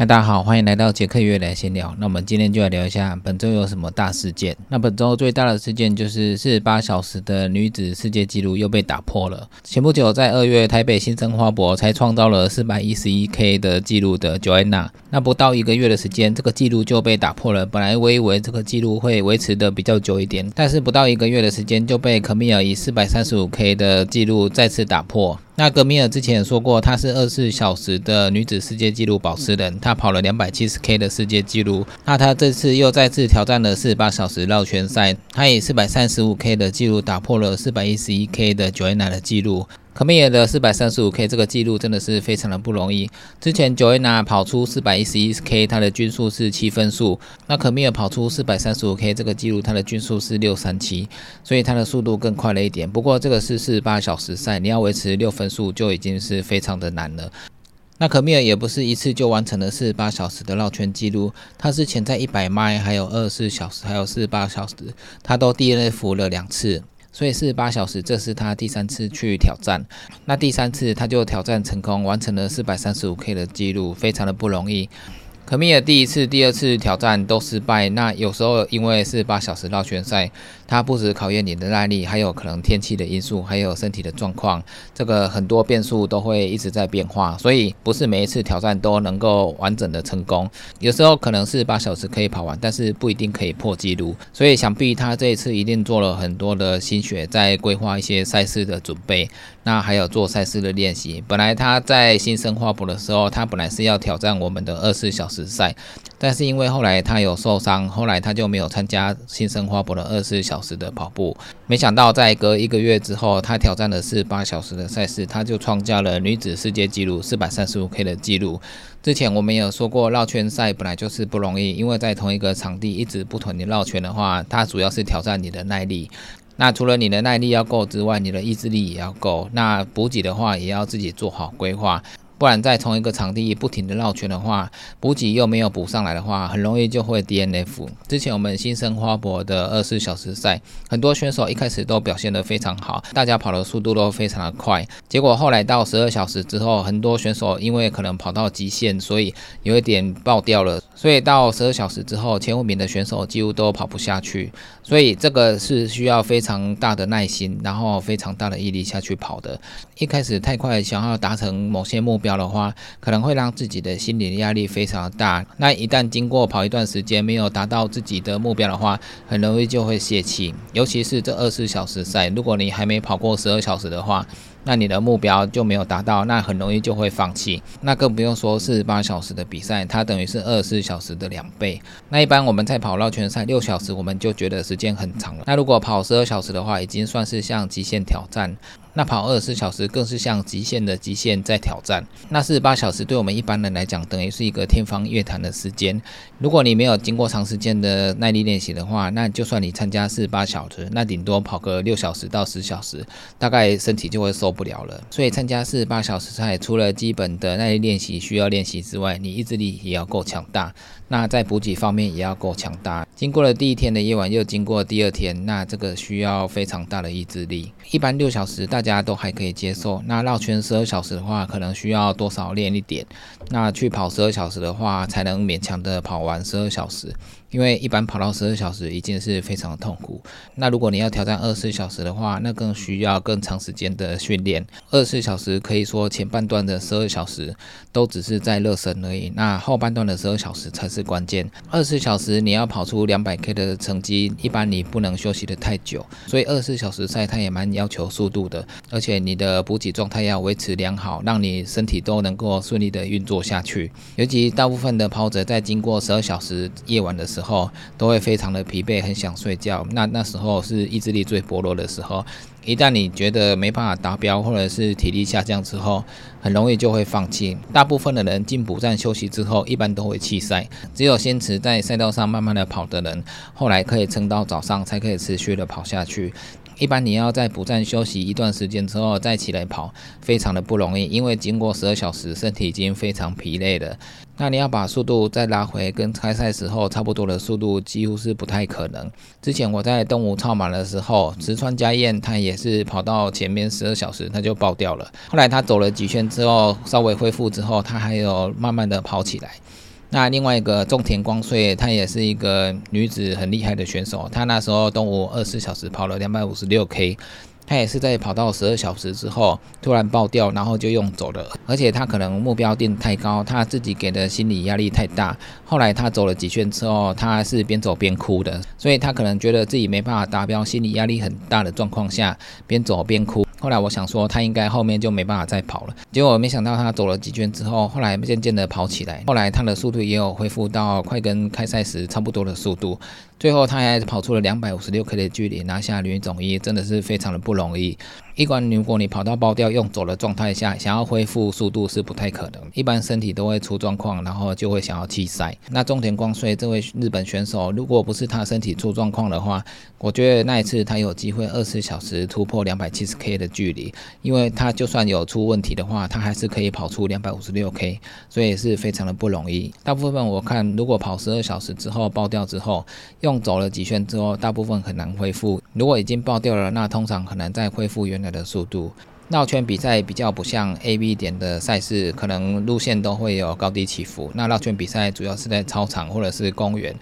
嗨，大家好，欢迎来到杰克约来闲聊。那我们今天就来聊一下本周有什么大事件。那本周最大的事件就是四十八小时的女子世界纪录又被打破了。前不久在二月，台北新生花博才创造了四百一十一 K 的纪录的 Joanna，那不到一个月的时间，这个纪录就被打破了。本来我以为这个纪录会维持的比较久一点，但是不到一个月的时间就被可米尔以四百三十五 K 的纪录再次打破。那格米尔之前也说过，她是二十四小时的女子世界纪录保持人，她跑了两百七十 K 的世界纪录。那她这次又再次挑战了四十八小时绕圈赛，她以四百三十五 K 的纪录打破了四百一十一 K 的九 a 鸟的纪录。可米尔的四百三十五 K 这个记录真的是非常的不容易。之前 Joanna 跑出四百一十一 K，它的均速是七分速。那可米尔跑出四百三十五 K 这个记录，它的均速是六三七，所以它的速度更快了一点。不过这个是四十八小时赛，你要维持六分速就已经是非常的难了。那可米尔也不是一次就完成了四十八小时的绕圈记录，他是前在一百迈，还有二十四小时，还有四十八小时，他都 DNF 了两次。所以四十八小时，这是他第三次去挑战。那第三次他就挑战成功，完成了四百三十五 K 的记录，非常的不容易。可米尔第一次、第二次挑战都失败。那有时候因为是八小时绕圈赛，它不止考验你的耐力，还有可能天气的因素，还有身体的状况，这个很多变数都会一直在变化。所以不是每一次挑战都能够完整的成功。有时候可能是八小时可以跑完，但是不一定可以破纪录。所以想必他这一次一定做了很多的心血，在规划一些赛事的准备。那还有做赛事的练习。本来他在新生花博的时候，他本来是要挑战我们的二十四小时赛，但是因为后来他有受伤，后来他就没有参加新生花博的二十四小时的跑步。没想到在隔一个月之后，他挑战的是八小时的赛事，他就创下了女子世界纪录四百三十五 K 的纪录。之前我们有说过，绕圈赛本来就是不容易，因为在同一个场地一直不停的绕圈的话，它主要是挑战你的耐力。那除了你的耐力要够之外，你的意志力也要够。那补给的话，也要自己做好规划。不然在同一个场地不停的绕圈的话，补给又没有补上来的话，很容易就会 DNF。之前我们新生花博的二十四小时赛，很多选手一开始都表现得非常好，大家跑的速度都非常的快。结果后来到十二小时之后，很多选手因为可能跑到极限，所以有一点爆掉了。所以到十二小时之后，前五名的选手几乎都跑不下去。所以这个是需要非常大的耐心，然后非常大的毅力下去跑的。一开始太快，想要达成某些目标。的话，可能会让自己的心理压力非常大。那一旦经过跑一段时间，没有达到自己的目标的话，很容易就会泄气。尤其是这二十四小时赛，如果你还没跑过十二小时的话，那你的目标就没有达到，那很容易就会放弃。那更不用说四十八小时的比赛，它等于是二十四小时的两倍。那一般我们在跑绕圈赛六小时，我们就觉得时间很长了。那如果跑十二小时的话，已经算是像极限挑战。那跑二十四小时更是像极限的极限在挑战。那四十八小时对我们一般人来讲，等于是一个天方夜谭的时间。如果你没有经过长时间的耐力练习的话，那就算你参加四十八小时，那顶多跑个六小时到十小时，大概身体就会受受不了了。所以参加四十八小时赛，除了基本的耐力练习需要练习之外，你意志力也要够强大。那在补给方面也要够强大。经过了第一天的夜晚，又经过第二天，那这个需要非常大的意志力。一般六小时大家都还可以接受，那绕圈十二小时的话，可能需要多少练一点。那去跑十二小时的话，才能勉强的跑完十二小时。因为一般跑到十二小时已经是非常的痛苦。那如果你要挑战二十四小时的话，那更需要更长时间的训练。二十四小时可以说前半段的十二小时都只是在热身而已，那后半段的十二小时才是关键。二十四小时你要跑出两百 K 的成绩，一般你不能休息的太久。所以二十四小时赛它也蛮要求速度的，而且你的补给状态要维持良好，让你身体都能够顺利的运作下去。尤其大部分的跑者在经过十二小时夜晚的时时候，都会非常的疲惫，很想睡觉。那那时候是意志力最薄弱的时候。一旦你觉得没办法达标，或者是体力下降之后，很容易就会放弃。大部分的人进补站休息之后，一般都会弃赛。只有坚持在赛道上慢慢的跑的人，后来可以撑到早上，才可以持续的跑下去。一般你要在补站休息一段时间之后再起来跑，非常的不容易，因为经过十二小时，身体已经非常疲累了。那你要把速度再拉回跟开赛时候差不多的速度，几乎是不太可能。之前我在东吴超马的时候，石川佳彦他也是跑到前面十二小时他就爆掉了。后来他走了几圈之后，稍微恢复之后，他还有慢慢的跑起来。那另外一个种田光穗，她也是一个女子很厉害的选手，她那时候东吴二十四小时跑了两百五十六 K。他也是在跑到十二小时之后突然爆掉，然后就用走了。而且他可能目标定太高，他自己给的心理压力太大。后来他走了几圈之后，他是边走边哭的，所以他可能觉得自己没办法达标，心理压力很大的状况下边走边哭。后来我想说他应该后面就没办法再跑了，结果没想到他走了几圈之后，后来渐渐的跑起来，后来他的速度也有恢复到快跟开赛时差不多的速度。最后他还跑出了两百五十六 K 的距离，拿下女总一，真的是非常的不容易。一般如果你跑到爆掉用走的状态下，想要恢复速度是不太可能，一般身体都会出状况，然后就会想要弃赛。那中田光穗这位日本选手，如果不是他身体出状况的话，我觉得那一次他有机会二十小时突破两百七十 K 的距离，因为他就算有出问题的话，他还是可以跑出两百五十六 K，所以是非常的不容易。大部分我看，如果跑十二小时之后爆掉之后，用走了几圈之后，大部分很难恢复。如果已经爆掉了，那通常很难再恢复原来的速度。绕圈比赛比较不像 A、B 点的赛事，可能路线都会有高低起伏。那绕圈比赛主要是在操场或者是公园。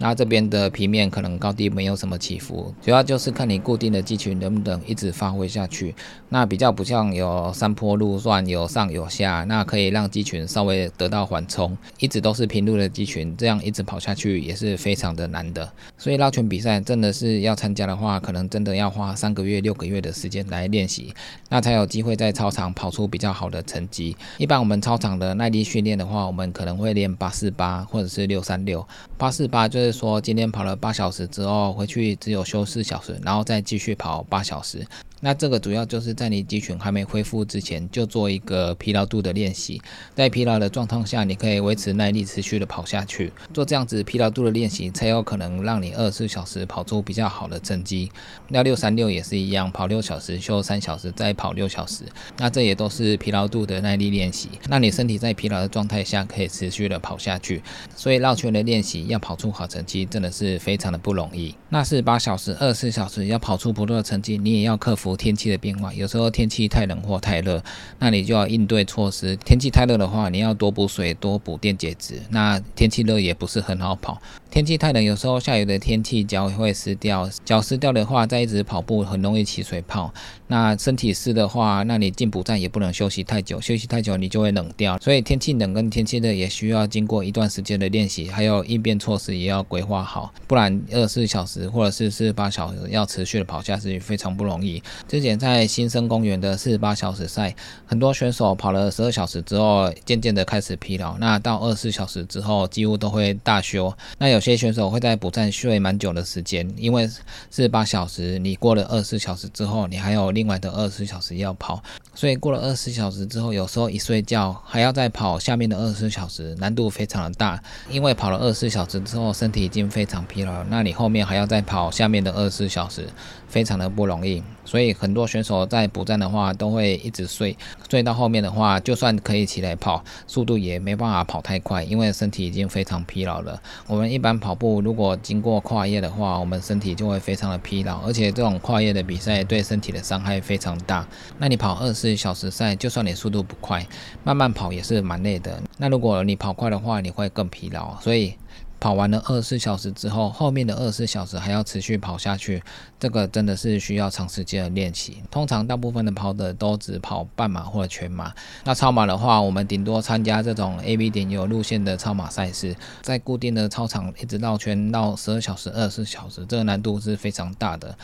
那这边的平面可能高低没有什么起伏，主要就是看你固定的肌群能不能一直发挥下去。那比较不像有山坡路段有上有下，那可以让肌群稍微得到缓冲。一直都是平路的肌群，这样一直跑下去也是非常的难的。所以绕圈比赛真的是要参加的话，可能真的要花三个月、六个月的时间来练习，那才有机会在操场跑出比较好的成绩。一般我们操场的耐力训练的话，我们可能会练八四八或者是六三六。八四八就是。说今天跑了八小时之后回去只有休四小时，然后再继续跑八小时。那这个主要就是在你肌群还没恢复之前，就做一个疲劳度的练习。在疲劳的状况下，你可以维持耐力，持续的跑下去。做这样子疲劳度的练习，才有可能让你二十四小时跑出比较好的成绩。那六三六也是一样，跑六小时，休三小时，再跑六小时。那这也都是疲劳度的耐力练习。那你身体在疲劳的状态下，可以持续的跑下去。所以绕圈的练习要跑出好成绩，真的是非常的不容易。那是八小时、二十四小时要跑出不错的成绩，你也要克服。天气的变化，有时候天气太冷或太热，那你就要应对措施。天气太热的话，你要多补水，多补电解质。那天气热也不是很好跑。天气太冷，有时候下雨的天气脚会湿掉，脚湿掉的话，再一直跑步很容易起水泡。那身体湿的话，那你进补站也不能休息太久，休息太久你就会冷掉。所以天气冷跟天气热也需要经过一段时间的练习，还有应变措施也要规划好，不然二十四小时或者是四十八小时要持续的跑下去非常不容易。之前在新生公园的四十八小时赛，很多选手跑了十二小时之后，渐渐的开始疲劳。那到二十四小时之后，几乎都会大休。那有有些选手会在补站睡蛮久的时间，因为四十八小时，你过了二十小时之后，你还有另外的二十小时要跑，所以过了二十小时之后，有时候一睡觉还要再跑下面的二十小时，难度非常的大。因为跑了二十小时之后，身体已经非常疲劳，那你后面还要再跑下面的二十小时，非常的不容易。所以很多选手在补站的话，都会一直睡，睡到后面的话，就算可以起来跑，速度也没办法跑太快，因为身体已经非常疲劳了。我们一般跑步如果经过跨夜的话，我们身体就会非常的疲劳，而且这种跨夜的比赛对身体的伤害非常大。那你跑二十小时赛，就算你速度不快，慢慢跑也是蛮累的。那如果你跑快的话，你会更疲劳，所以。跑完了二十四小时之后，后面的二十四小时还要持续跑下去，这个真的是需要长时间的练习。通常大部分的跑者都只跑半马或者全马。那超马的话，我们顶多参加这种 A、B 点有路线的超马赛事，在固定的操场一直绕圈绕十二小时、二十四小时，这个难度是非常大的。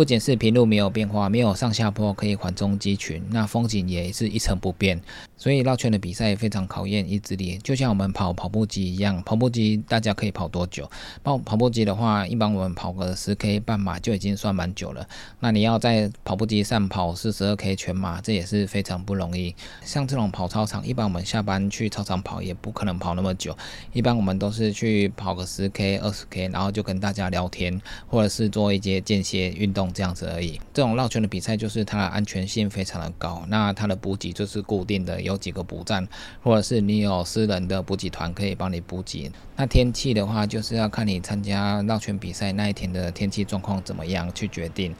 不仅是平路没有变化，没有上下坡可以缓冲肌群，那风景也是一成不变。所以绕圈的比赛非常考验意志力，就像我们跑跑步机一样，跑步机大家可以跑多久？跑跑步机的话，一般我们跑个十 K 半马就已经算蛮久了。那你要在跑步机上跑四十二 K 全马，这也是非常不容易。像这种跑操场，一般我们下班去操场跑也不可能跑那么久，一般我们都是去跑个十 K、二十 K，然后就跟大家聊天，或者是做一些间歇运动。这样子而已。这种绕圈的比赛就是它的安全性非常的高。那它的补给就是固定的，有几个补站，或者是你有私人的补给团可以帮你补给。那天气的话，就是要看你参加绕圈比赛那一天的天气状况怎么样去决定。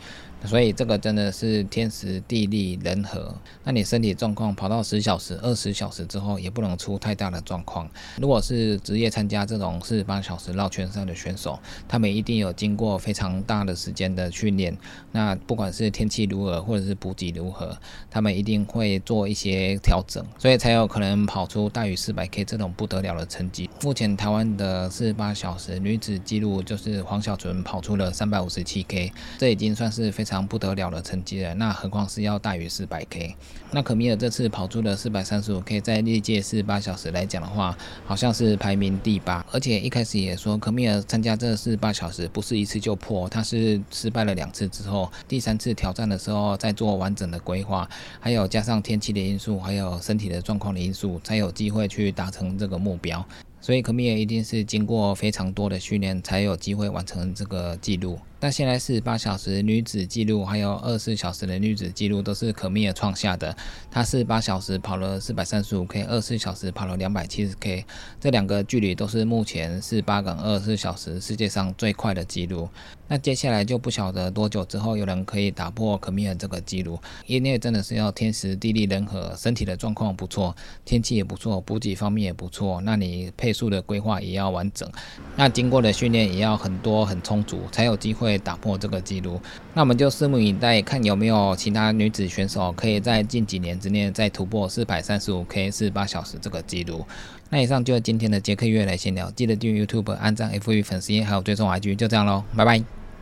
所以这个真的是天时地利人和。那你身体状况跑到十小时、二十小时之后，也不能出太大的状况。如果是职业参加这种四十八小时绕圈赛的选手，他们一定有经过非常大的时间的训练。那不管是天气如何，或者是补给如何，他们一定会做一些调整，所以才有可能跑出大于四百 K 这种不得了的成绩。目前台湾的四十八小时女子纪录就是黄小纯跑出了三百五十七 K，这已经算是非常不得了的成绩了。那何况是要大于四百 K？那可米尔这次跑出了四百三十五 K，在历届四十八小时来讲的话，好像是排名第八。而且一开始也说，可米尔参加这四十八小时不是一次就破，他是失败了两次之后，第三次挑战的时候再做完整的规划，还有加上天气的因素，还有身体的状况的因素，才有机会去达成这个目标。所以可米尔一定是经过非常多的训练，才有机会完成这个记录。那现在四十八小时女子记录，还有二十四小时的女子记录，都是可米尔创下的。她四十八小时跑了四百三十五 K，二十四小时跑了两百七十 K，这两个距离都是目前四十八跟二十四小时世界上最快的记录。那接下来就不晓得多久之后有人可以打破可米尔这个记录，因为真的是要天时地利人和，身体的状况不错，天气也不错，补给方面也不错，那你配速的规划也要完整，那经过的训练也要很多很充足，才有机会。会打破这个记录，那我们就拭目以待，看有没有其他女子选手可以在近几年之内再突破四百三十五 K 四十八小时这个记录。那以上就是今天的杰克月来闲聊，记得订阅 YouTube、按赞 FV 粉丝页，还有追踪 IG，就这样喽，拜拜。